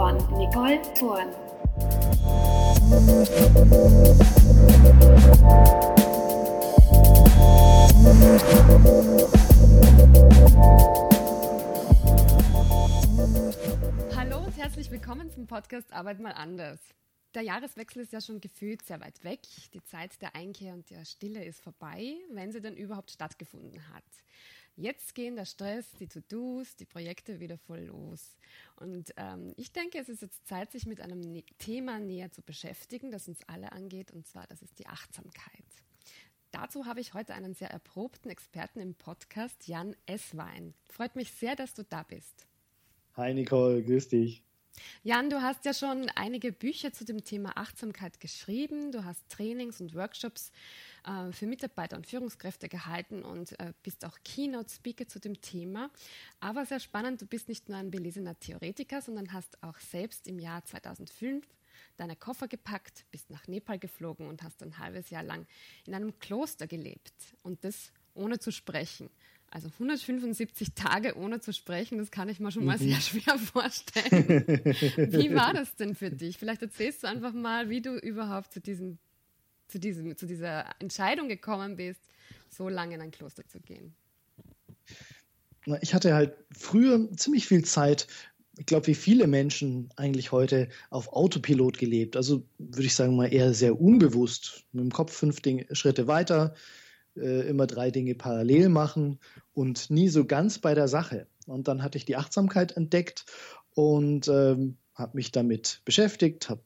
von Nicole Thurn. Hallo und herzlich willkommen zum Podcast Arbeit mal anders. Der Jahreswechsel ist ja schon gefühlt sehr weit weg. Die Zeit der Einkehr und der Stille ist vorbei, wenn sie denn überhaupt stattgefunden hat. Jetzt gehen der Stress, die To-Dos, die Projekte wieder voll los. Und ähm, ich denke, es ist jetzt Zeit, sich mit einem ne Thema näher zu beschäftigen, das uns alle angeht, und zwar das ist die Achtsamkeit. Dazu habe ich heute einen sehr erprobten Experten im Podcast, Jan Esswein. Freut mich sehr, dass du da bist. Hi Nicole, grüß dich. Jan, du hast ja schon einige Bücher zu dem Thema Achtsamkeit geschrieben. Du hast Trainings und Workshops äh, für Mitarbeiter und Führungskräfte gehalten und äh, bist auch Keynote-Speaker zu dem Thema. Aber sehr spannend, du bist nicht nur ein belesener Theoretiker, sondern hast auch selbst im Jahr 2005 deine Koffer gepackt, bist nach Nepal geflogen und hast ein halbes Jahr lang in einem Kloster gelebt. Und das ohne zu sprechen. Also 175 Tage ohne zu sprechen, das kann ich mir schon mal mhm. sehr schwer vorstellen. wie war das denn für dich? Vielleicht erzählst du einfach mal, wie du überhaupt zu, diesem, zu, diesem, zu dieser Entscheidung gekommen bist, so lange in ein Kloster zu gehen. Ich hatte halt früher ziemlich viel Zeit, ich glaube, wie viele Menschen eigentlich heute auf Autopilot gelebt. Also würde ich sagen mal eher sehr unbewusst. Mit dem Kopf fünf Dinge, Schritte weiter, äh, immer drei Dinge parallel machen und nie so ganz bei der Sache. Und dann hatte ich die Achtsamkeit entdeckt und ähm, habe mich damit beschäftigt, habe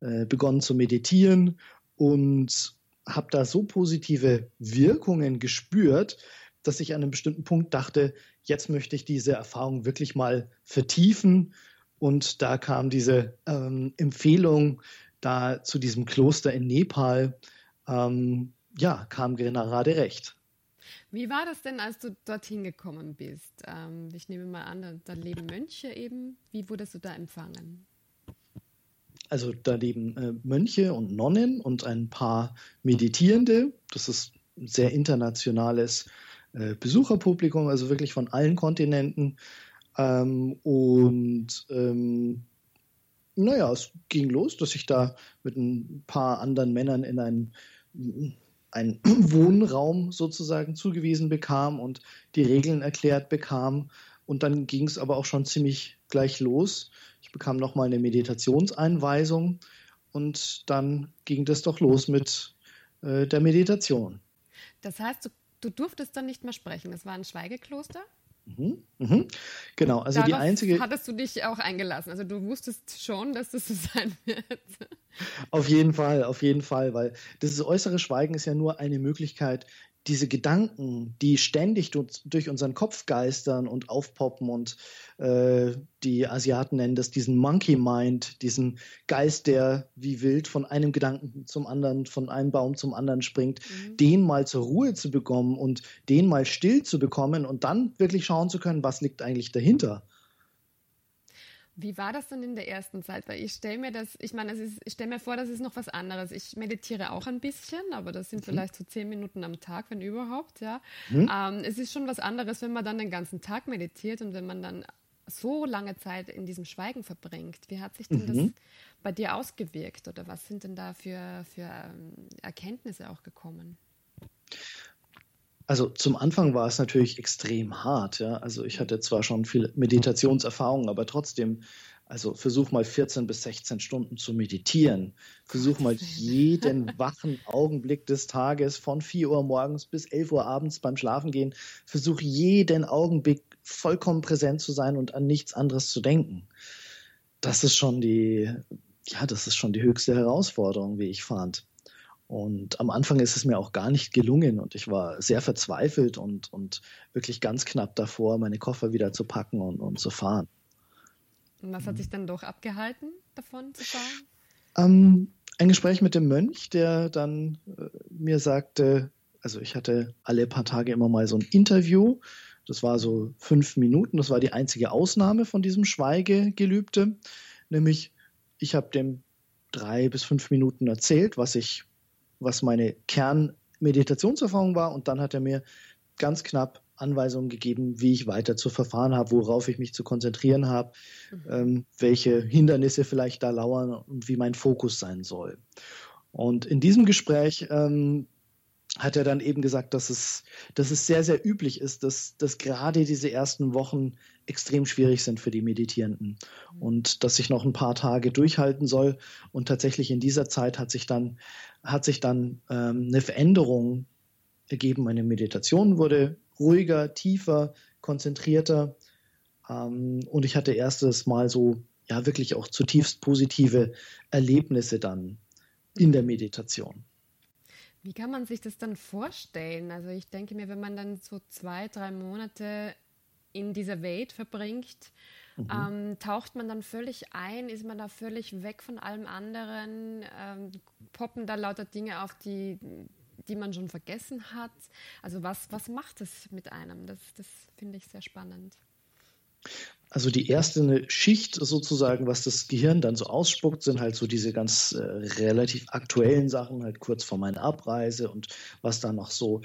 äh, begonnen zu meditieren und habe da so positive Wirkungen gespürt, dass ich an einem bestimmten Punkt dachte, jetzt möchte ich diese Erfahrung wirklich mal vertiefen. Und da kam diese ähm, Empfehlung da zu diesem Kloster in Nepal, ähm, ja, kam gerade recht. Wie war das denn, als du dorthin gekommen bist? Ähm, ich nehme mal an, da, leben Mönche eben. Wie wurdest du da empfangen? Also da leben äh, Mönche und Nonnen und ein paar Meditierende. Das ist ein sehr internationales äh, Besucherpublikum, also wirklich von allen Kontinenten. Ähm, und ähm, naja, es ging los, dass ich da mit ein paar anderen Männern in einem einen Wohnraum sozusagen zugewiesen bekam und die Regeln erklärt bekam. Und dann ging es aber auch schon ziemlich gleich los. Ich bekam nochmal eine Meditationseinweisung und dann ging das doch los mit äh, der Meditation. Das heißt, du, du durftest dann nicht mehr sprechen. Das war ein Schweigekloster? Mhm, mhm. Genau, also Darauf die einzige. Hattest du dich auch eingelassen? Also du wusstest schon, dass das so sein wird. Auf jeden Fall, auf jeden Fall, weil dieses äußere Schweigen ist ja nur eine Möglichkeit, diese Gedanken, die ständig durch unseren Kopf geistern und aufpoppen und äh, die Asiaten nennen das diesen Monkey Mind, diesen Geist, der wie wild von einem Gedanken zum anderen, von einem Baum zum anderen springt, mhm. den mal zur Ruhe zu bekommen und den mal still zu bekommen und dann wirklich schauen zu können, was liegt eigentlich dahinter. Wie war das denn in der ersten Zeit? Weil ich stelle mir das, ich meine, ich stelle mir vor, das ist noch was anderes. Ich meditiere auch ein bisschen, aber das sind mhm. vielleicht so zehn Minuten am Tag, wenn überhaupt, ja. Mhm. Ähm, es ist schon was anderes, wenn man dann den ganzen Tag meditiert und wenn man dann so lange Zeit in diesem Schweigen verbringt. Wie hat sich denn mhm. das bei dir ausgewirkt oder was sind denn da für, für ähm, Erkenntnisse auch gekommen? Also zum Anfang war es natürlich extrem hart. Ja? Also ich hatte zwar schon viel Meditationserfahrung, aber trotzdem, also versuch mal 14 bis 16 Stunden zu meditieren. Versuch mal jeden wachen Augenblick des Tages von 4 Uhr morgens bis 11 Uhr abends beim Schlafengehen. Versuch jeden Augenblick vollkommen präsent zu sein und an nichts anderes zu denken. Das ist schon die, ja, das ist schon die höchste Herausforderung, wie ich fand. Und am Anfang ist es mir auch gar nicht gelungen und ich war sehr verzweifelt und, und wirklich ganz knapp davor, meine Koffer wieder zu packen und, und zu fahren. Und was hat dich dann doch abgehalten, davon zu fahren? Ähm, ein Gespräch mit dem Mönch, der dann äh, mir sagte, also ich hatte alle paar Tage immer mal so ein Interview. Das war so fünf Minuten. Das war die einzige Ausnahme von diesem Schweigegelübde. Nämlich, ich habe dem drei bis fünf Minuten erzählt, was ich was meine Kernmeditationserfahrung war. Und dann hat er mir ganz knapp Anweisungen gegeben, wie ich weiter zu verfahren habe, worauf ich mich zu konzentrieren habe, mhm. ähm, welche Hindernisse vielleicht da lauern und wie mein Fokus sein soll. Und in diesem Gespräch ähm, hat er dann eben gesagt, dass es, dass es sehr, sehr üblich ist, dass, dass gerade diese ersten Wochen extrem schwierig sind für die Meditierenden mhm. und dass ich noch ein paar Tage durchhalten soll. Und tatsächlich in dieser Zeit hat sich dann, hat sich dann ähm, eine Veränderung ergeben. Meine Meditation wurde ruhiger, tiefer, konzentrierter. Ähm, und ich hatte erstes Mal so, ja, wirklich auch zutiefst positive Erlebnisse dann in der Meditation. Wie kann man sich das dann vorstellen? Also ich denke mir, wenn man dann so zwei, drei Monate in dieser Welt verbringt, mhm. ähm, taucht man dann völlig ein, ist man da völlig weg von allem anderen, ähm, poppen da lauter Dinge auf, die, die man schon vergessen hat. Also was, was macht es mit einem? Das, das finde ich sehr spannend. Also die erste Schicht sozusagen, was das Gehirn dann so ausspuckt, sind halt so diese ganz äh, relativ aktuellen Sachen, halt kurz vor meiner Abreise und was dann noch so,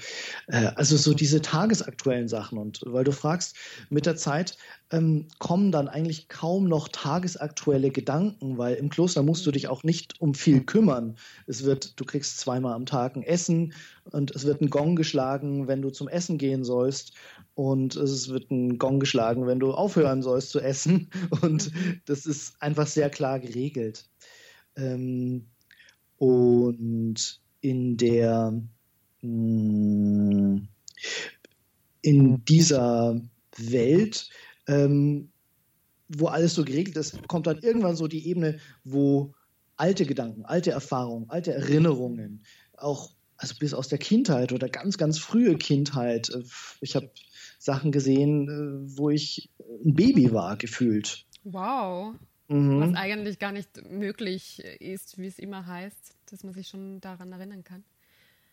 äh, also so diese tagesaktuellen Sachen. Und weil du fragst, mit der Zeit ähm, kommen dann eigentlich kaum noch tagesaktuelle Gedanken, weil im Kloster musst du dich auch nicht um viel kümmern. Es wird, du kriegst zweimal am Tag ein Essen und es wird ein Gong geschlagen, wenn du zum Essen gehen sollst und es wird ein Gong geschlagen, wenn du aufhören sollst zu essen. Und das ist einfach sehr klar geregelt. Ähm, und in der mm, in dieser Welt, ähm, wo alles so geregelt ist, kommt dann irgendwann so die Ebene, wo alte Gedanken, alte Erfahrungen, alte Erinnerungen, auch also bis aus der Kindheit oder ganz, ganz frühe Kindheit. Äh, ich habe Sachen gesehen, äh, wo ich ein Baby war, gefühlt. Wow. Mhm. Was eigentlich gar nicht möglich ist, wie es immer heißt, dass man sich schon daran erinnern kann.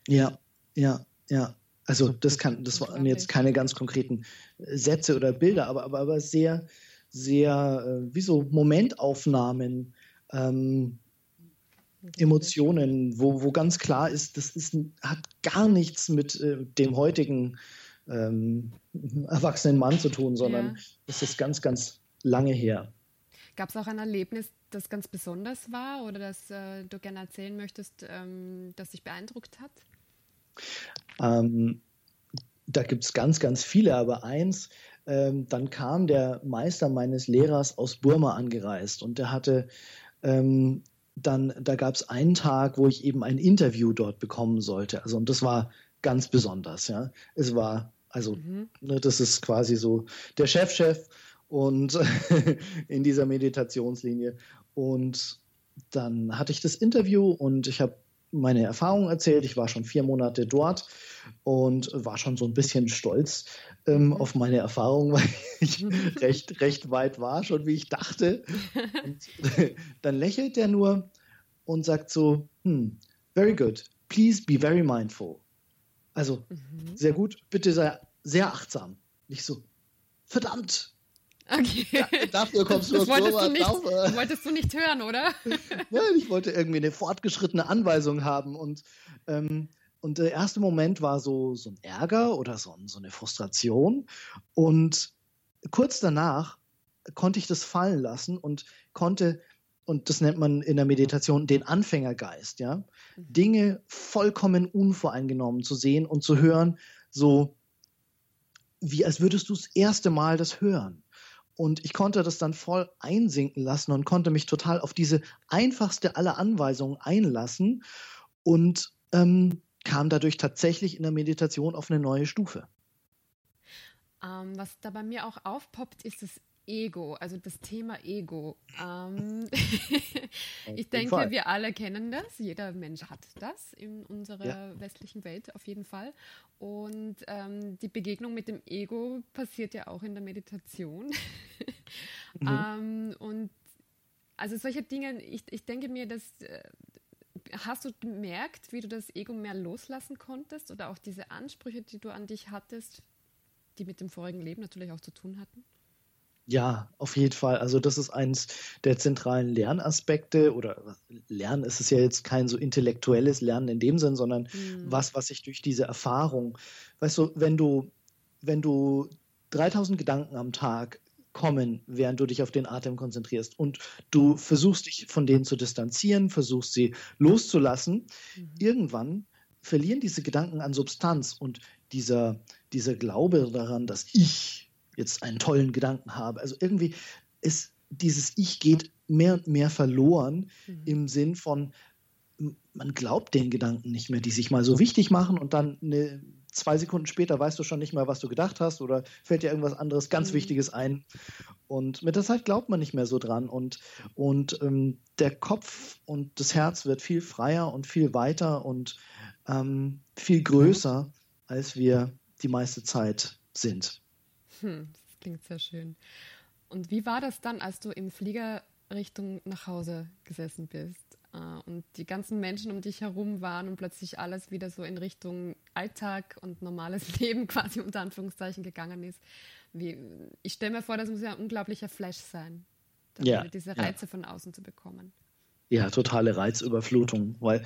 Ja, ja, ja. Also das kann, das waren jetzt keine ganz konkreten Sätze oder Bilder, aber, aber, aber sehr, sehr, äh, wie so Momentaufnahmen, ähm, Emotionen, wo, wo ganz klar ist, das ist, hat gar nichts mit äh, dem heutigen ähm, erwachsenen Mann zu tun, sondern ja. das ist ganz, ganz lange her. Gab es auch ein Erlebnis, das ganz besonders war oder das äh, du gerne erzählen möchtest, ähm, das dich beeindruckt hat? Ähm, da gibt es ganz, ganz viele, aber eins, ähm, dann kam der Meister meines Lehrers aus Burma angereist und der hatte ähm, dann, da gab es einen Tag, wo ich eben ein Interview dort bekommen sollte. Also und das war ganz besonders, ja. Es war, also, mhm. ne, das ist quasi so der Chefchef -Chef und in dieser Meditationslinie. Und dann hatte ich das Interview und ich habe meine Erfahrungen erzählt. Ich war schon vier Monate dort und war schon so ein bisschen stolz ähm, mhm. auf meine Erfahrungen, weil ich recht, recht weit war, schon wie ich dachte. Und dann lächelt er nur und sagt so, hm, very good, please be very mindful. Also mhm. sehr gut, bitte sei sehr achtsam. Nicht so, verdammt. Okay. Ja, dafür kommst du das wolltest du, nicht, dafür. wolltest du nicht hören, oder? Nein, ich wollte irgendwie eine fortgeschrittene Anweisung haben. Und, ähm, und der erste Moment war so, so ein Ärger oder so, so eine Frustration. Und kurz danach konnte ich das fallen lassen und konnte und das nennt man in der Meditation den Anfängergeist, ja. Mhm. Dinge vollkommen unvoreingenommen zu sehen und zu hören, so wie als würdest du das erste Mal das hören. Und ich konnte das dann voll einsinken lassen und konnte mich total auf diese einfachste aller Anweisungen einlassen und ähm, kam dadurch tatsächlich in der Meditation auf eine neue Stufe. Ähm, was da bei mir auch aufpoppt, ist das Ego, also das Thema Ego. Ähm, ich denke, wir alle kennen das. Jeder Mensch hat das in unserer ja. westlichen Welt auf jeden Fall. Und ähm, die Begegnung mit dem Ego passiert ja auch in der Meditation. mhm. ähm, und also solche Dinge, ich, ich denke mir, dass äh, hast du gemerkt, wie du das Ego mehr loslassen konntest oder auch diese Ansprüche, die du an dich hattest, die mit dem vorigen Leben natürlich auch zu tun hatten? Ja, auf jeden Fall. Also das ist eins der zentralen Lernaspekte oder Lernen ist es ja jetzt kein so intellektuelles Lernen in dem Sinn, sondern mhm. was, was sich durch diese Erfahrung, weißt du, wenn du wenn du 3000 Gedanken am Tag kommen, während du dich auf den Atem konzentrierst und du versuchst dich von denen zu distanzieren, versuchst sie loszulassen, mhm. irgendwann verlieren diese Gedanken an Substanz und dieser, dieser Glaube daran, dass ich jetzt einen tollen Gedanken habe. Also irgendwie ist dieses Ich geht mehr und mehr verloren mhm. im Sinn von, man glaubt den Gedanken nicht mehr, die sich mal so wichtig machen und dann eine, zwei Sekunden später weißt du schon nicht mehr, was du gedacht hast oder fällt dir irgendwas anderes ganz mhm. Wichtiges ein. Und mit der Zeit glaubt man nicht mehr so dran und, und ähm, der Kopf und das Herz wird viel freier und viel weiter und ähm, viel größer, als wir die meiste Zeit sind. Hm, das klingt sehr schön. Und wie war das dann, als du im Flieger Richtung nach Hause gesessen bist äh, und die ganzen Menschen um dich herum waren und plötzlich alles wieder so in Richtung Alltag und normales Leben quasi unter Anführungszeichen gegangen ist? Wie, ich stelle mir vor, das muss ja ein unglaublicher Flash sein, ja, diese Reize ja. von außen zu bekommen. Ja, totale Reizüberflutung, weil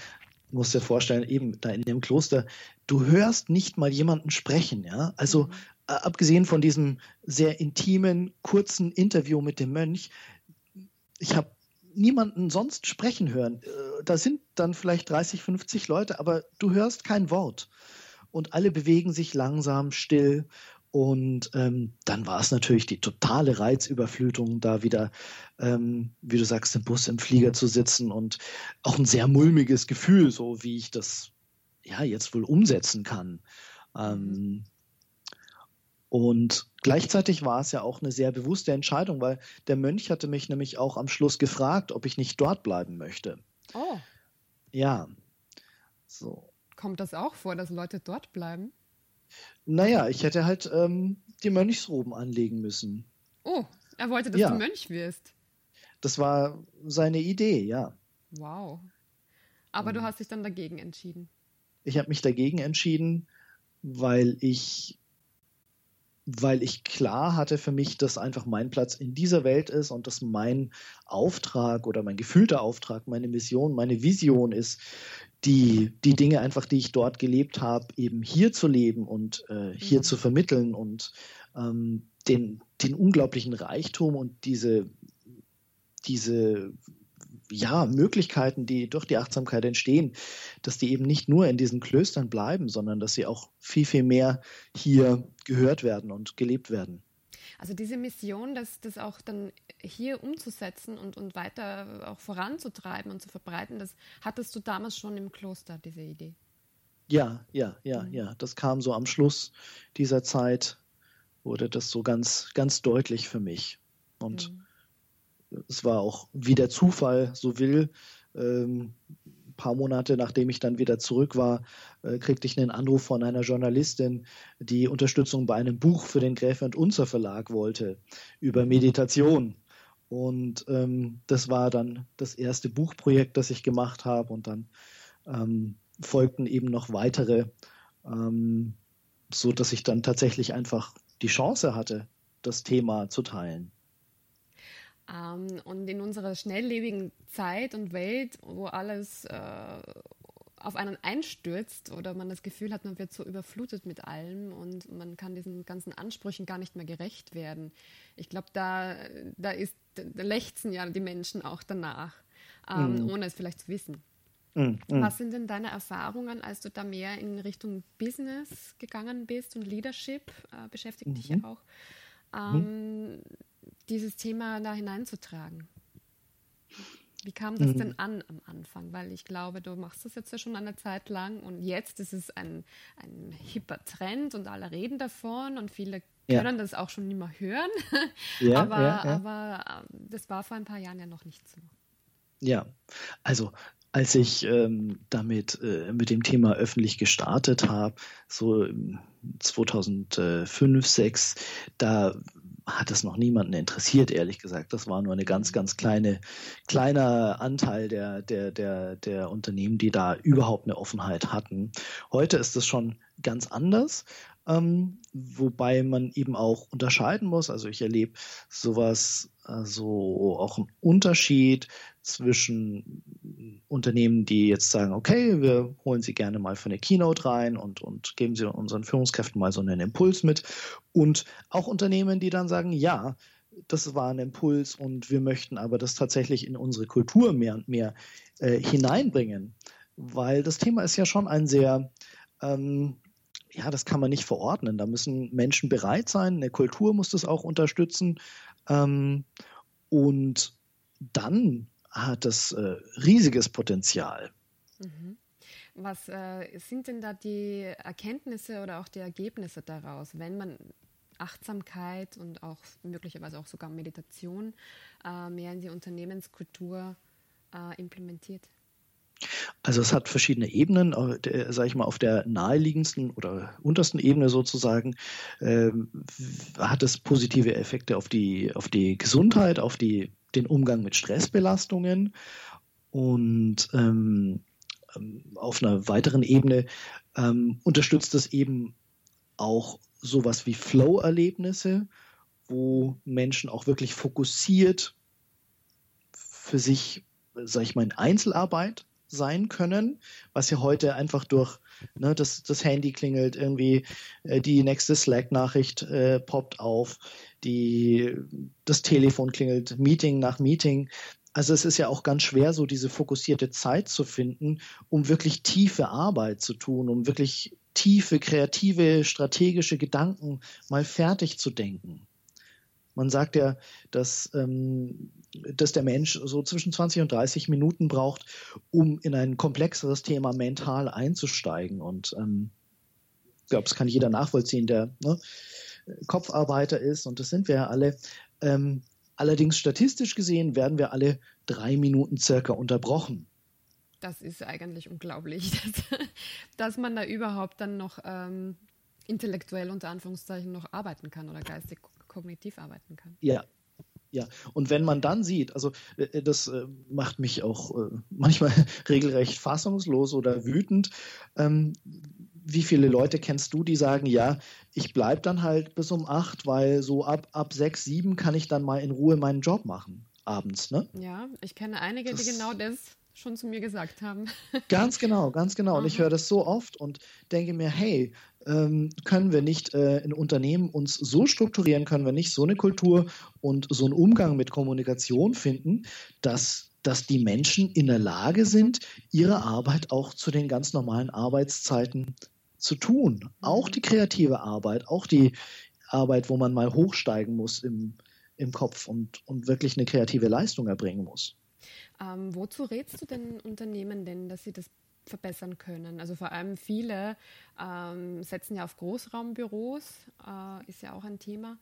Du musst dir vorstellen, eben da in dem Kloster, du hörst nicht mal jemanden sprechen, ja. Also mhm. Abgesehen von diesem sehr intimen, kurzen Interview mit dem Mönch, ich habe niemanden sonst sprechen hören. Äh, da sind dann vielleicht 30, 50 Leute, aber du hörst kein Wort. Und alle bewegen sich langsam, still und ähm, dann war es natürlich die totale Reizüberflutung, da wieder, ähm, wie du sagst, im Bus, im Flieger zu sitzen und auch ein sehr mulmiges Gefühl, so wie ich das ja jetzt wohl umsetzen kann. Ähm, und gleichzeitig war es ja auch eine sehr bewusste Entscheidung, weil der Mönch hatte mich nämlich auch am Schluss gefragt, ob ich nicht dort bleiben möchte. Oh. Ja. So. Kommt das auch vor, dass Leute dort bleiben? Naja, ich hätte halt ähm, die Mönchsroben anlegen müssen. Oh, er wollte, dass ja. du Mönch wirst. Das war seine Idee, ja. Wow. Aber mhm. du hast dich dann dagegen entschieden. Ich habe mich dagegen entschieden, weil ich weil ich klar hatte für mich, dass einfach mein Platz in dieser Welt ist und dass mein Auftrag oder mein gefühlter Auftrag, meine Mission, meine Vision ist, die, die Dinge einfach, die ich dort gelebt habe, eben hier zu leben und äh, hier mhm. zu vermitteln und ähm, den, den unglaublichen Reichtum und diese, diese ja, Möglichkeiten, die durch die Achtsamkeit entstehen, dass die eben nicht nur in diesen Klöstern bleiben, sondern dass sie auch viel, viel mehr hier gehört werden und gelebt werden. Also diese Mission, das, das auch dann hier umzusetzen und, und weiter auch voranzutreiben und zu verbreiten, das hattest du damals schon im Kloster, diese Idee? Ja, ja, ja, mhm. ja. Das kam so am Schluss dieser Zeit, wurde das so ganz, ganz deutlich für mich. Und mhm. Es war auch, wie der Zufall so will, ähm, paar Monate nachdem ich dann wieder zurück war, äh, kriegte ich einen Anruf von einer Journalistin, die Unterstützung bei einem Buch für den Gräfe und Unzer Verlag wollte über Meditation. Und ähm, das war dann das erste Buchprojekt, das ich gemacht habe. Und dann ähm, folgten eben noch weitere, ähm, so dass ich dann tatsächlich einfach die Chance hatte, das Thema zu teilen. Ähm, und in unserer schnelllebigen Zeit und Welt, wo alles äh, auf einen einstürzt oder man das Gefühl hat, man wird so überflutet mit allem und man kann diesen ganzen Ansprüchen gar nicht mehr gerecht werden. Ich glaube, da, da, ist, da lechzen ja die Menschen auch danach, ähm, mm. ohne es vielleicht zu wissen. Mm, mm. Was sind denn deine Erfahrungen, als du da mehr in Richtung Business gegangen bist und Leadership äh, beschäftigt -hmm. dich ja auch? Mhm. Ähm, dieses Thema da hineinzutragen. Wie kam das mhm. denn an am Anfang? Weil ich glaube, du machst das jetzt ja schon eine Zeit lang und jetzt ist es ein, ein hipper Trend und alle reden davon und viele ja. können das auch schon nicht mehr hören. Ja, aber, ja, aber ähm, das war vor ein paar Jahren ja noch nicht so. Ja, also als ich ähm, damit äh, mit dem Thema öffentlich gestartet habe, so 2005, 2006, da hat es noch niemanden interessiert, ehrlich gesagt. Das war nur eine ganz, ganz kleine, kleiner Anteil der, der, der, der Unternehmen, die da überhaupt eine Offenheit hatten. Heute ist es schon ganz anders. Ähm, wobei man eben auch unterscheiden muss. Also ich erlebe sowas, also auch einen Unterschied zwischen Unternehmen, die jetzt sagen, okay, wir holen Sie gerne mal für eine Keynote rein und, und geben Sie unseren Führungskräften mal so einen Impuls mit. Und auch Unternehmen, die dann sagen, ja, das war ein Impuls und wir möchten aber das tatsächlich in unsere Kultur mehr und mehr äh, hineinbringen. Weil das Thema ist ja schon ein sehr, ähm, ja, das kann man nicht verordnen. Da müssen Menschen bereit sein, eine Kultur muss das auch unterstützen. Ähm, und dann hat das äh, riesiges Potenzial. Mhm. Was äh, sind denn da die Erkenntnisse oder auch die Ergebnisse daraus, wenn man Achtsamkeit und auch möglicherweise auch sogar Meditation äh, mehr in die Unternehmenskultur äh, implementiert? Also es hat verschiedene Ebenen, äh, sage ich mal, auf der naheliegendsten oder untersten Ebene sozusagen äh, hat es positive Effekte auf die, auf die Gesundheit, auf die, den Umgang mit Stressbelastungen und ähm, ähm auf einer weiteren Ebene ähm, unterstützt es eben auch sowas wie Flow-Erlebnisse, wo Menschen auch wirklich fokussiert für sich, sage ich mal, in Einzelarbeit sein können, was ja heute einfach durch ne, das, das Handy klingelt, irgendwie äh, die nächste Slack-Nachricht äh, poppt auf, die, das Telefon klingelt, Meeting nach Meeting. Also es ist ja auch ganz schwer, so diese fokussierte Zeit zu finden, um wirklich tiefe Arbeit zu tun, um wirklich tiefe, kreative, strategische Gedanken mal fertig zu denken. Man sagt ja, dass, ähm, dass der Mensch so zwischen 20 und 30 Minuten braucht, um in ein komplexeres Thema mental einzusteigen. Und ähm, ich glaube, das kann jeder nachvollziehen, der ne, Kopfarbeiter ist. Und das sind wir ja alle. Ähm, allerdings statistisch gesehen werden wir alle drei Minuten circa unterbrochen das ist eigentlich unglaublich, dass, dass man da überhaupt dann noch ähm, intellektuell unter Anführungszeichen noch arbeiten kann oder geistig kognitiv arbeiten kann. Ja, ja, und wenn man dann sieht, also äh, das äh, macht mich auch äh, manchmal regelrecht fassungslos oder wütend, ähm, wie viele Leute kennst du, die sagen, ja, ich bleibe dann halt bis um acht, weil so ab, ab sechs, sieben kann ich dann mal in Ruhe meinen Job machen, abends, ne? Ja, ich kenne einige, das, die genau das schon zu mir gesagt haben. Ganz genau, ganz genau. Und ich höre das so oft und denke mir, hey, ähm, können wir nicht äh, in Unternehmen uns so strukturieren, können wir nicht so eine Kultur und so einen Umgang mit Kommunikation finden, dass, dass die Menschen in der Lage sind, ihre Arbeit auch zu den ganz normalen Arbeitszeiten zu tun. Auch die kreative Arbeit, auch die Arbeit, wo man mal hochsteigen muss im, im Kopf und, und wirklich eine kreative Leistung erbringen muss. Ähm, wozu rätst du den Unternehmen denn, dass sie das verbessern können? Also vor allem viele ähm, setzen ja auf Großraumbüros, äh, ist ja auch ein Thema.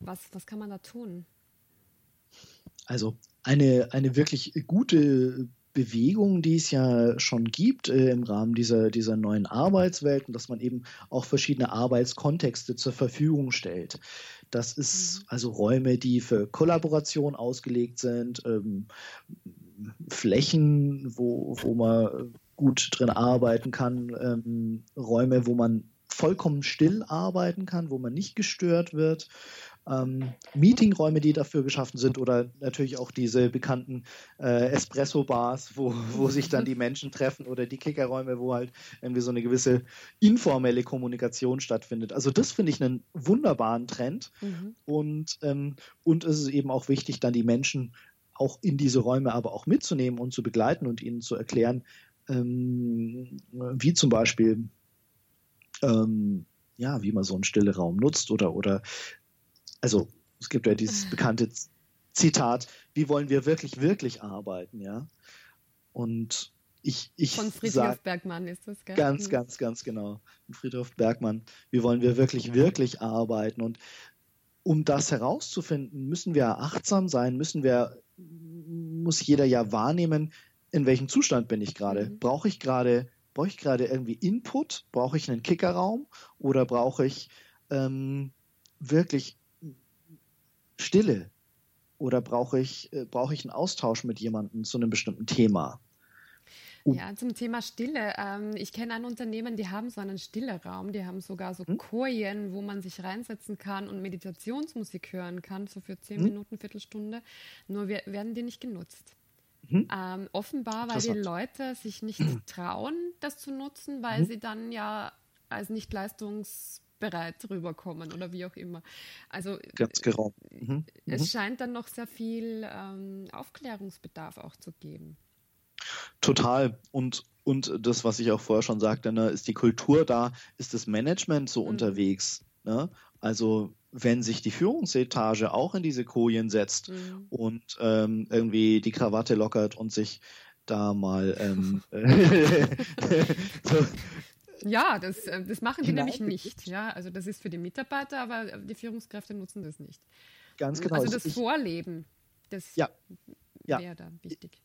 Was, was kann man da tun? Also eine, eine wirklich gute Bewegung, die es ja schon gibt äh, im Rahmen dieser, dieser neuen Arbeitswelten, dass man eben auch verschiedene Arbeitskontexte zur Verfügung stellt. Das ist mhm. also Räume, die für Kollaboration ausgelegt sind, ähm, Flächen, wo, wo man gut drin arbeiten kann, ähm, Räume, wo man vollkommen still arbeiten kann, wo man nicht gestört wird. Ähm, Meetingräume, die dafür geschaffen sind oder natürlich auch diese bekannten äh, Espresso-Bars, wo, wo sich dann die Menschen treffen oder die Kickerräume, wo halt irgendwie so eine gewisse informelle Kommunikation stattfindet. Also das finde ich einen wunderbaren Trend mhm. und, ähm, und es ist eben auch wichtig, dann die Menschen auch in diese Räume aber auch mitzunehmen und zu begleiten und ihnen zu erklären, ähm, wie zum Beispiel, ähm, ja, wie man so einen stille Raum nutzt oder, oder, also es gibt ja dieses bekannte Zitat, wie wollen wir wirklich, wirklich arbeiten, ja? Und ich, ich Von Friedrich sag, Bergmann ist das, gell? Ganz, mhm. ganz, ganz genau. Friedrich Bergmann. Wie wollen wir wirklich, wirklich arbeiten? Und um das herauszufinden, müssen wir achtsam sein, müssen wir, muss jeder ja wahrnehmen, in welchem Zustand bin ich gerade. Mhm. Brauche ich gerade, brauche ich gerade irgendwie Input? Brauche ich einen Kickerraum? Oder brauche ich ähm, wirklich Stille? Oder brauche ich, äh, brauche ich einen Austausch mit jemandem zu einem bestimmten Thema? Um ja, zum Thema Stille. Ähm, ich kenne ein Unternehmen, die haben so einen Stilleraum, die haben sogar so hm? Kojen, wo man sich reinsetzen kann und Meditationsmusik hören kann, so für zehn hm? Minuten, Viertelstunde. Nur werden die nicht genutzt. Mhm. Ähm, offenbar, weil die Leute sich nicht trauen, das zu nutzen, weil mhm. sie dann ja als nicht leistungsbereit rüberkommen oder wie auch immer. Also Ganz genau. Mhm. es mhm. scheint dann noch sehr viel ähm, Aufklärungsbedarf auch zu geben. Total. Und, und das, was ich auch vorher schon sagte, ne, ist die Kultur da, ist das Management so mhm. unterwegs. Ne? Also wenn sich die Führungsetage auch in diese Kojen setzt mhm. und ähm, irgendwie die Krawatte lockert und sich da mal ähm, so, ja, das, äh, das machen die nämlich nicht. Ja, also das ist für die Mitarbeiter, aber die Führungskräfte nutzen das nicht. Ganz genau. Also das ich, Vorleben, das ja, wäre ja. da wichtig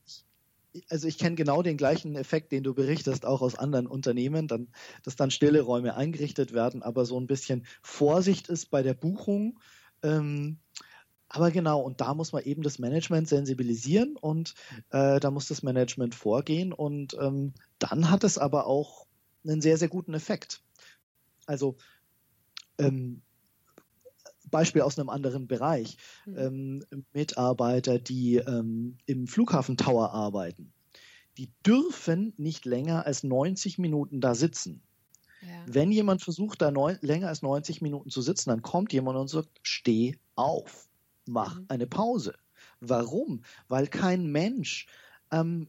also ich kenne genau den gleichen Effekt, den du berichtest, auch aus anderen Unternehmen, dann, dass dann stille Räume eingerichtet werden, aber so ein bisschen Vorsicht ist bei der Buchung. Ähm, aber genau, und da muss man eben das Management sensibilisieren und äh, da muss das Management vorgehen und ähm, dann hat es aber auch einen sehr, sehr guten Effekt. Also ähm, Beispiel aus einem anderen Bereich. Mhm. Ähm, Mitarbeiter, die ähm, im Flughafen Tower arbeiten, die dürfen nicht länger als 90 Minuten da sitzen. Ja. Wenn jemand versucht, da neun, länger als 90 Minuten zu sitzen, dann kommt jemand und sagt, steh auf, mach mhm. eine Pause. Warum? Weil kein Mensch ähm,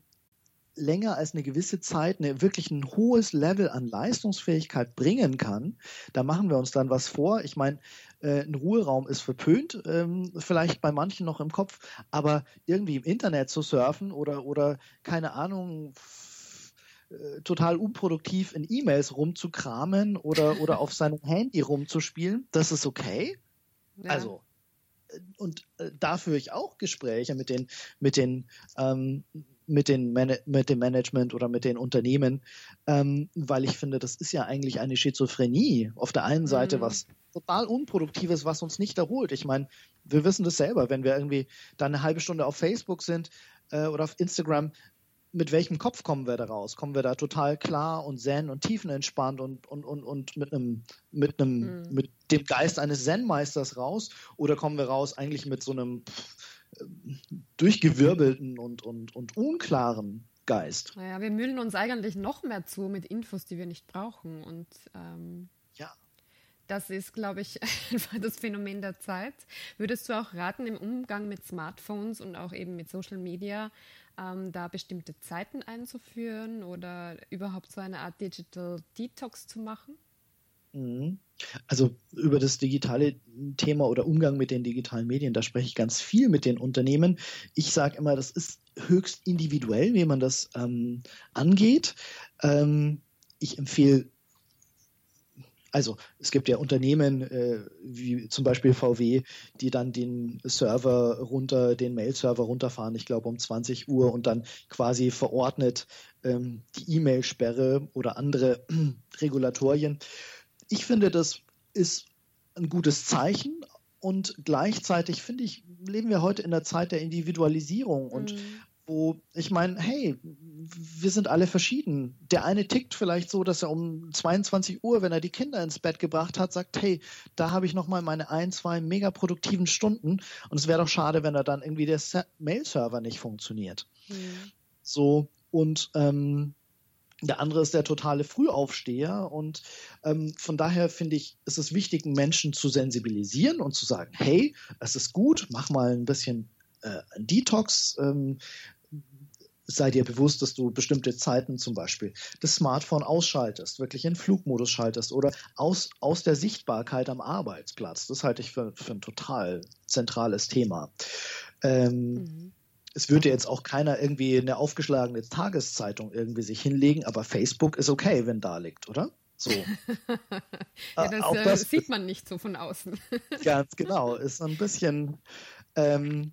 länger als eine gewisse Zeit eine, wirklich ein hohes Level an Leistungsfähigkeit bringen kann, da machen wir uns dann was vor. Ich meine, äh, ein Ruheraum ist verpönt, ähm, vielleicht bei manchen noch im Kopf, aber irgendwie im Internet zu surfen oder, oder keine Ahnung, äh, total unproduktiv in E-Mails rumzukramen oder, oder auf seinem Handy rumzuspielen, das ist okay. Ja. Also, äh, und äh, da führe ich auch Gespräche mit den, mit den ähm, mit, den Man mit dem Management oder mit den Unternehmen, ähm, weil ich finde, das ist ja eigentlich eine Schizophrenie. Auf der einen Seite mhm. was total Unproduktives, was uns nicht erholt. Ich meine, wir wissen das selber, wenn wir irgendwie dann eine halbe Stunde auf Facebook sind äh, oder auf Instagram, mit welchem Kopf kommen wir da raus? Kommen wir da total klar und zen und tiefenentspannt und, und, und, und mit einem, mit einem, mhm. mit dem Geist eines Zen-Meisters raus? Oder kommen wir raus eigentlich mit so einem pff, durchgewirbelten und, und, und unklaren Geist. Naja, wir mühlen uns eigentlich noch mehr zu mit Infos, die wir nicht brauchen. Und ähm, ja. das ist, glaube ich, einfach das Phänomen der Zeit. Würdest du auch raten, im Umgang mit Smartphones und auch eben mit Social Media, ähm, da bestimmte Zeiten einzuführen oder überhaupt so eine Art Digital Detox zu machen? Mhm. Also über das digitale Thema oder Umgang mit den digitalen Medien, da spreche ich ganz viel mit den Unternehmen. Ich sage immer, das ist höchst individuell, wie man das ähm, angeht. Ähm, ich empfehle also es gibt ja Unternehmen äh, wie zum Beispiel VW, die dann den Server runter, den Mail-Server runterfahren, ich glaube um 20 Uhr und dann quasi verordnet ähm, die E-Mail-Sperre oder andere Regulatorien ich finde, das ist ein gutes Zeichen und gleichzeitig finde ich, leben wir heute in der Zeit der Individualisierung und mhm. wo ich meine, hey, wir sind alle verschieden. Der eine tickt vielleicht so, dass er um 22 Uhr, wenn er die Kinder ins Bett gebracht hat, sagt, hey, da habe ich nochmal meine ein, zwei mega produktiven Stunden und es wäre doch schade, wenn er dann irgendwie der Mail-Server nicht funktioniert. Mhm. So, und ähm, der andere ist der totale Frühaufsteher und ähm, von daher finde ich, ist es wichtig, Menschen zu sensibilisieren und zu sagen, hey, es ist gut, mach mal ein bisschen äh, Detox, ähm, sei dir bewusst, dass du bestimmte Zeiten zum Beispiel das Smartphone ausschaltest, wirklich in Flugmodus schaltest oder aus, aus der Sichtbarkeit am Arbeitsplatz. Das halte ich für, für ein total zentrales Thema. Ähm, mhm es würde jetzt auch keiner irgendwie eine aufgeschlagene Tageszeitung irgendwie sich hinlegen, aber Facebook ist okay, wenn da liegt, oder? So. ja, das, äh, das, sieht man nicht so von außen. ganz genau, ist ein bisschen, ähm,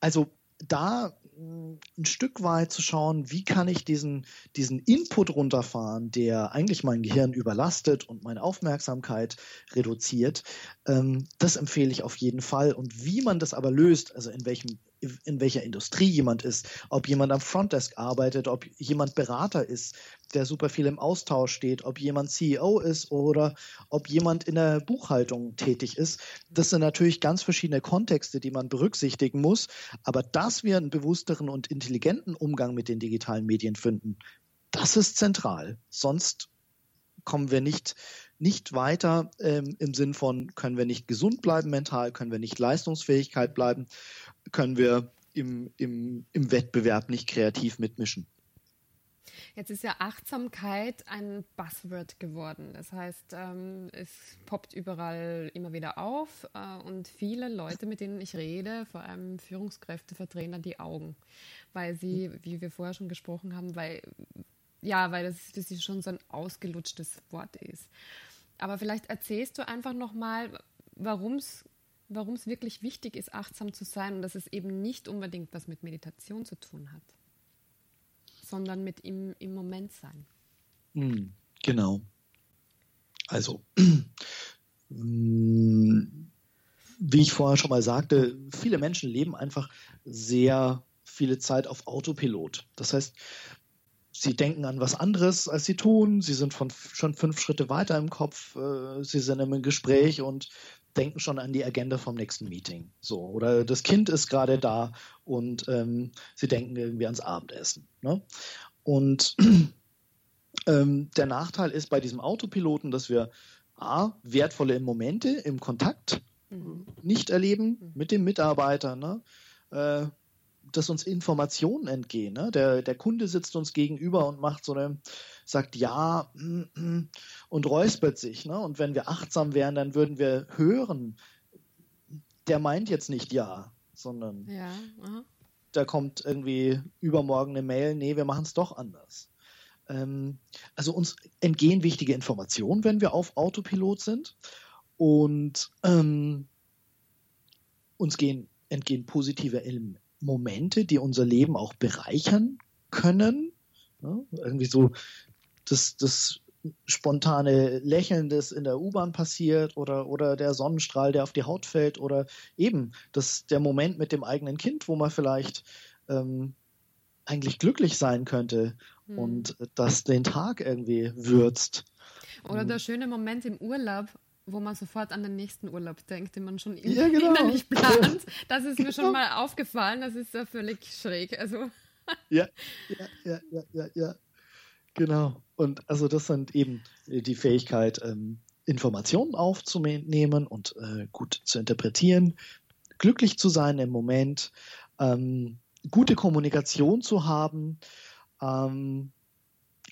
also da mm, ein Stück weit zu schauen, wie kann ich diesen, diesen Input runterfahren, der eigentlich mein Gehirn überlastet und meine Aufmerksamkeit reduziert, ähm, das empfehle ich auf jeden Fall. Und wie man das aber löst, also in welchem in welcher Industrie jemand ist, ob jemand am Frontdesk arbeitet, ob jemand Berater ist, der super viel im Austausch steht, ob jemand CEO ist oder ob jemand in der Buchhaltung tätig ist. Das sind natürlich ganz verschiedene Kontexte, die man berücksichtigen muss. Aber dass wir einen bewussteren und intelligenten Umgang mit den digitalen Medien finden, das ist zentral. Sonst kommen wir nicht, nicht weiter ähm, im Sinn von, können wir nicht gesund bleiben mental, können wir nicht Leistungsfähigkeit bleiben, können wir im, im, im Wettbewerb nicht kreativ mitmischen. Jetzt ist ja Achtsamkeit ein Buzzword geworden. Das heißt, ähm, es poppt überall immer wieder auf äh, und viele Leute, mit denen ich rede, vor allem Führungskräfte, verdrehen dann die Augen, weil sie, wie wir vorher schon gesprochen haben, weil ja, weil das, das schon so ein ausgelutschtes Wort ist. Aber vielleicht erzählst du einfach nochmal, warum es wirklich wichtig ist, achtsam zu sein und dass es eben nicht unbedingt was mit Meditation zu tun hat sondern mit im, im Moment sein. Hm, genau. Also, wie ich vorher schon mal sagte, viele Menschen leben einfach sehr viele Zeit auf Autopilot. Das heißt, sie denken an was anderes, als sie tun. Sie sind von, schon fünf Schritte weiter im Kopf. Äh, sie sind im Gespräch und denken schon an die Agenda vom nächsten Meeting. So, oder das Kind ist gerade da und ähm, sie denken irgendwie ans Abendessen. Ne? Und ähm, der Nachteil ist bei diesem Autopiloten, dass wir A, wertvolle Momente im Kontakt mhm. nicht erleben mhm. mit dem Mitarbeiter. Ne? Äh, dass uns Informationen entgehen. Ne? Der, der Kunde sitzt uns gegenüber und macht so eine, sagt ja mm, mm, und räuspert sich. Ne? Und wenn wir achtsam wären, dann würden wir hören, der meint jetzt nicht ja, sondern ja, da kommt irgendwie übermorgen eine Mail, nee, wir machen es doch anders. Ähm, also uns entgehen wichtige Informationen, wenn wir auf Autopilot sind. Und ähm, uns gehen, entgehen positive Elemente Momente, die unser Leben auch bereichern können. Ja, irgendwie so das, das spontane Lächeln, das in der U-Bahn passiert oder, oder der Sonnenstrahl, der auf die Haut fällt oder eben das, der Moment mit dem eigenen Kind, wo man vielleicht ähm, eigentlich glücklich sein könnte hm. und das den Tag irgendwie würzt. Oder der schöne Moment im Urlaub, wo man sofort an den nächsten Urlaub denkt, den man schon ja, genau. innerlich plant. Das ist mir schon mal aufgefallen, das ist ja völlig schräg. Also. Ja, ja, ja, ja, ja, ja. Genau. Und also das sind eben die Fähigkeit, ähm, Informationen aufzunehmen und äh, gut zu interpretieren, glücklich zu sein im Moment, ähm, gute Kommunikation zu haben, ähm,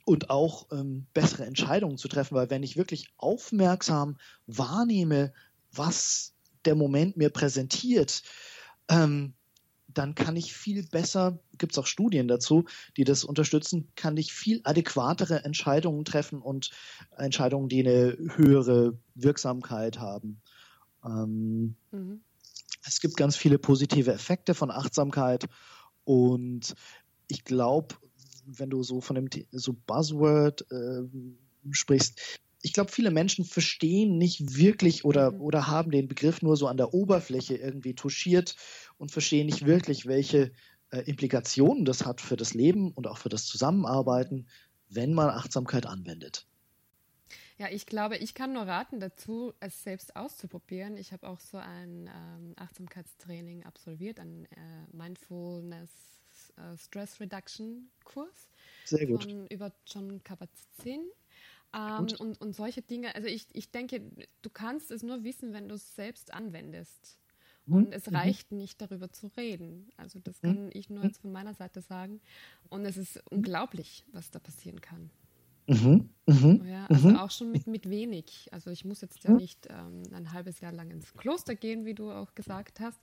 und auch ähm, bessere Entscheidungen zu treffen, weil wenn ich wirklich aufmerksam wahrnehme, was der Moment mir präsentiert, ähm, dann kann ich viel besser, gibt es auch Studien dazu, die das unterstützen, kann ich viel adäquatere Entscheidungen treffen und Entscheidungen, die eine höhere Wirksamkeit haben. Ähm, mhm. Es gibt ganz viele positive Effekte von Achtsamkeit und ich glaube, wenn du so von dem so Buzzword äh, sprichst, ich glaube, viele Menschen verstehen nicht wirklich oder, mhm. oder haben den Begriff nur so an der Oberfläche irgendwie touchiert und verstehen nicht wirklich, welche äh, Implikationen das hat für das Leben und auch für das Zusammenarbeiten, wenn man Achtsamkeit anwendet. Ja, ich glaube, ich kann nur raten dazu, es selbst auszuprobieren. Ich habe auch so ein ähm, Achtsamkeitstraining absolviert, ein äh, Mindfulness äh, Stress Reduction Kurs. Sehr gut. Von, über John Kabat-Zinn. Ähm, und, und solche Dinge, also ich, ich denke, du kannst es nur wissen, wenn du es selbst anwendest. Mhm. Und es mhm. reicht nicht, darüber zu reden. Also das mhm. kann mhm. ich nur jetzt von meiner Seite sagen. Und es ist unglaublich, was da passieren kann. Mhm, mhm, ja, also mhm. auch schon mit, mit wenig. Also ich muss jetzt ja nicht ähm, ein halbes Jahr lang ins Kloster gehen, wie du auch gesagt hast,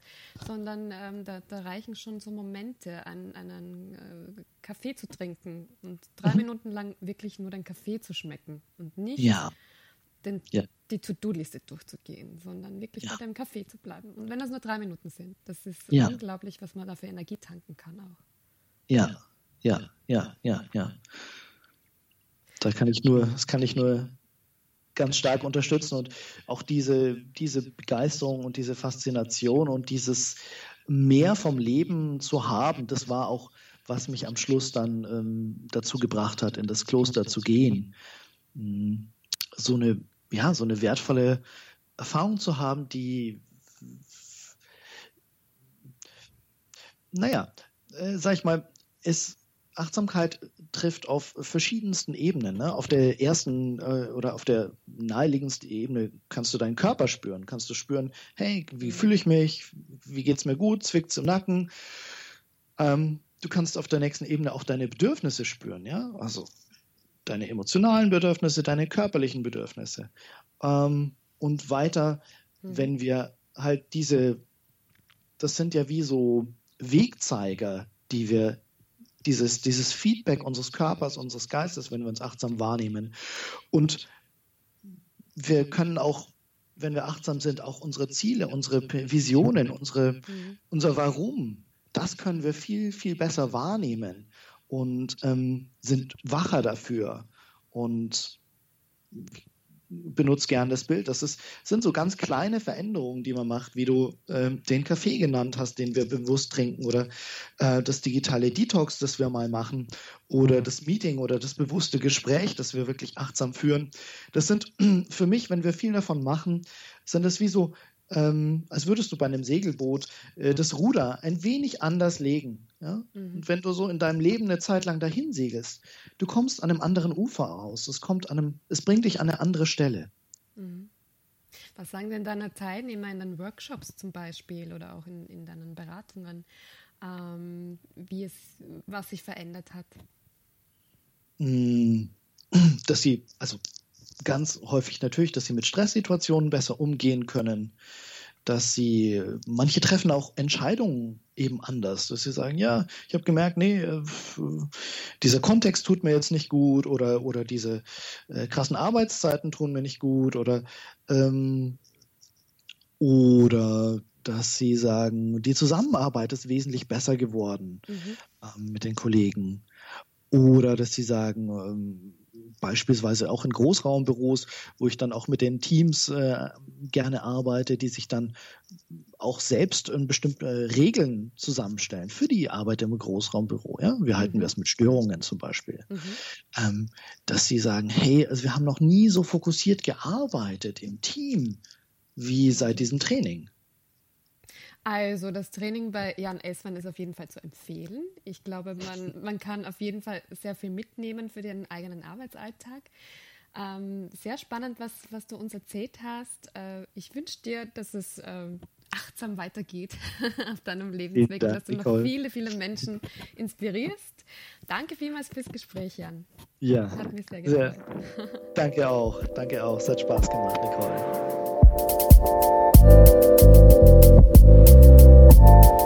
sondern ähm, da, da, reichen schon so Momente, einen, einen äh, Kaffee zu trinken und drei mhm. Minuten lang wirklich nur den Kaffee zu schmecken und nicht ja. den, ja. die To-Do-Liste durchzugehen, sondern wirklich ja. bei deinem Kaffee zu bleiben. Und wenn das nur drei Minuten sind, das ist unglaublich, was man da für Energie tanken kann auch. Ja, ja, ja, ja, ja. Da kann ich nur, das kann ich nur ganz stark unterstützen und auch diese, diese Begeisterung und diese Faszination und dieses mehr vom Leben zu haben, das war auch, was mich am Schluss dann ähm, dazu gebracht hat, in das Kloster zu gehen. Hm, so eine, ja, so eine wertvolle Erfahrung zu haben, die, naja, äh, sag ich mal, es Achtsamkeit trifft auf verschiedensten Ebenen. Ne? Auf der ersten äh, oder auf der naheliegendsten Ebene kannst du deinen Körper spüren. Kannst du spüren, hey, wie fühle ich mich? Wie geht es mir gut? Zwickt es im Nacken? Ähm, du kannst auf der nächsten Ebene auch deine Bedürfnisse spüren. Ja? Also deine emotionalen Bedürfnisse, deine körperlichen Bedürfnisse. Ähm, und weiter, mhm. wenn wir halt diese, das sind ja wie so Wegzeiger, die wir dieses, dieses Feedback unseres Körpers, unseres Geistes, wenn wir uns achtsam wahrnehmen. Und wir können auch, wenn wir achtsam sind, auch unsere Ziele, unsere Visionen, unsere, unser Warum, das können wir viel, viel besser wahrnehmen und ähm, sind wacher dafür. Und benutze gern das Bild. Das ist, sind so ganz kleine Veränderungen, die man macht, wie du äh, den Kaffee genannt hast, den wir bewusst trinken oder äh, das digitale Detox, das wir mal machen oder das Meeting oder das bewusste Gespräch, das wir wirklich achtsam führen. Das sind für mich, wenn wir viel davon machen, sind das wie so ähm, als würdest du bei einem Segelboot äh, das Ruder ein wenig anders legen. Ja? Mhm. Und wenn du so in deinem Leben eine Zeit lang dahin segelst, du kommst an einem anderen Ufer aus. Es, kommt an einem, es bringt dich an eine andere Stelle. Mhm. Was sagen denn deine Teilnehmer in den Workshops zum Beispiel oder auch in, in deinen Beratungen, ähm, wie es, was sich verändert hat? Mm, dass sie, also ganz häufig natürlich, dass sie mit Stresssituationen besser umgehen können, dass sie, manche treffen auch Entscheidungen eben anders, dass sie sagen, ja, ich habe gemerkt, nee, äh, dieser Kontext tut mir jetzt nicht gut oder, oder diese äh, krassen Arbeitszeiten tun mir nicht gut oder, ähm, oder dass sie sagen, die Zusammenarbeit ist wesentlich besser geworden mhm. ähm, mit den Kollegen. Oder dass sie sagen, ähm, beispielsweise auch in Großraumbüros, wo ich dann auch mit den Teams äh, gerne arbeite, die sich dann auch selbst in bestimmte Regeln zusammenstellen für die Arbeit im Großraumbüro. Ja? Wir mhm. halten das mit Störungen zum Beispiel. Mhm. Ähm, dass sie sagen, hey, also wir haben noch nie so fokussiert gearbeitet im Team wie seit diesem Training. Also das Training bei Jan Essmann ist auf jeden Fall zu empfehlen. Ich glaube, man, man kann auf jeden Fall sehr viel mitnehmen für den eigenen Arbeitsalltag. Ähm, sehr spannend, was, was du uns erzählt hast. Äh, ich wünsche dir, dass es äh, achtsam weitergeht auf deinem Lebensweg und dass du noch viele, viele Menschen inspirierst. Danke vielmals fürs Gespräch, Jan. Ja. Hat mich sehr gefreut. danke auch. Danke auch. Es hat Spaß gemacht, Nicole. you